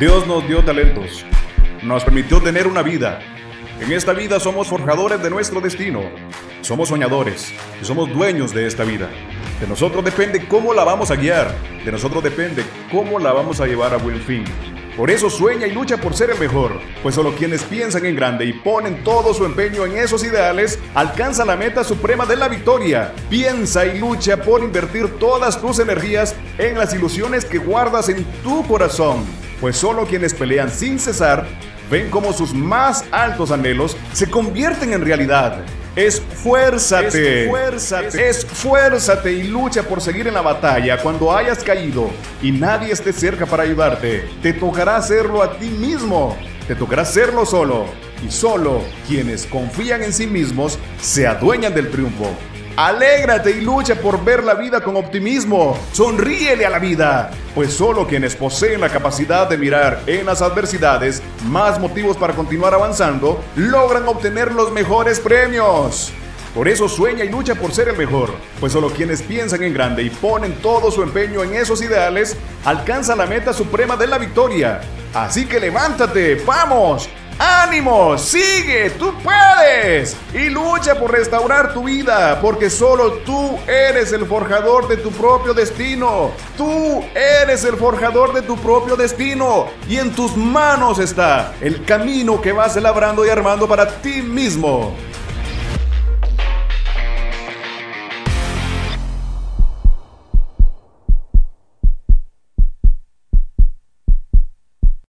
Dios nos dio talentos, nos permitió tener una vida. En esta vida somos forjadores de nuestro destino, somos soñadores y somos dueños de esta vida. De nosotros depende cómo la vamos a guiar, de nosotros depende cómo la vamos a llevar a buen fin. Por eso sueña y lucha por ser el mejor, pues solo quienes piensan en grande y ponen todo su empeño en esos ideales alcanzan la meta suprema de la victoria. Piensa y lucha por invertir todas tus energías en las ilusiones que guardas en tu corazón pues solo quienes pelean sin cesar ven como sus más altos anhelos se convierten en realidad. Esfuérzate, esfuérzate, esfuérzate y lucha por seguir en la batalla cuando hayas caído y nadie esté cerca para ayudarte. Te tocará hacerlo a ti mismo, te tocará hacerlo solo y solo quienes confían en sí mismos se adueñan del triunfo. Alégrate y lucha por ver la vida con optimismo. Sonríele a la vida, pues solo quienes poseen la capacidad de mirar en las adversidades más motivos para continuar avanzando logran obtener los mejores premios. Por eso sueña y lucha por ser el mejor, pues solo quienes piensan en grande y ponen todo su empeño en esos ideales alcanzan la meta suprema de la victoria. Así que levántate, vamos, ¡Ánimo! ¡Sigue! ¡Tú puedes! Y lucha por restaurar tu vida, porque solo tú eres el forjador de tu propio destino. Tú eres el forjador de tu propio destino. Y en tus manos está el camino que vas elaborando y armando para ti mismo.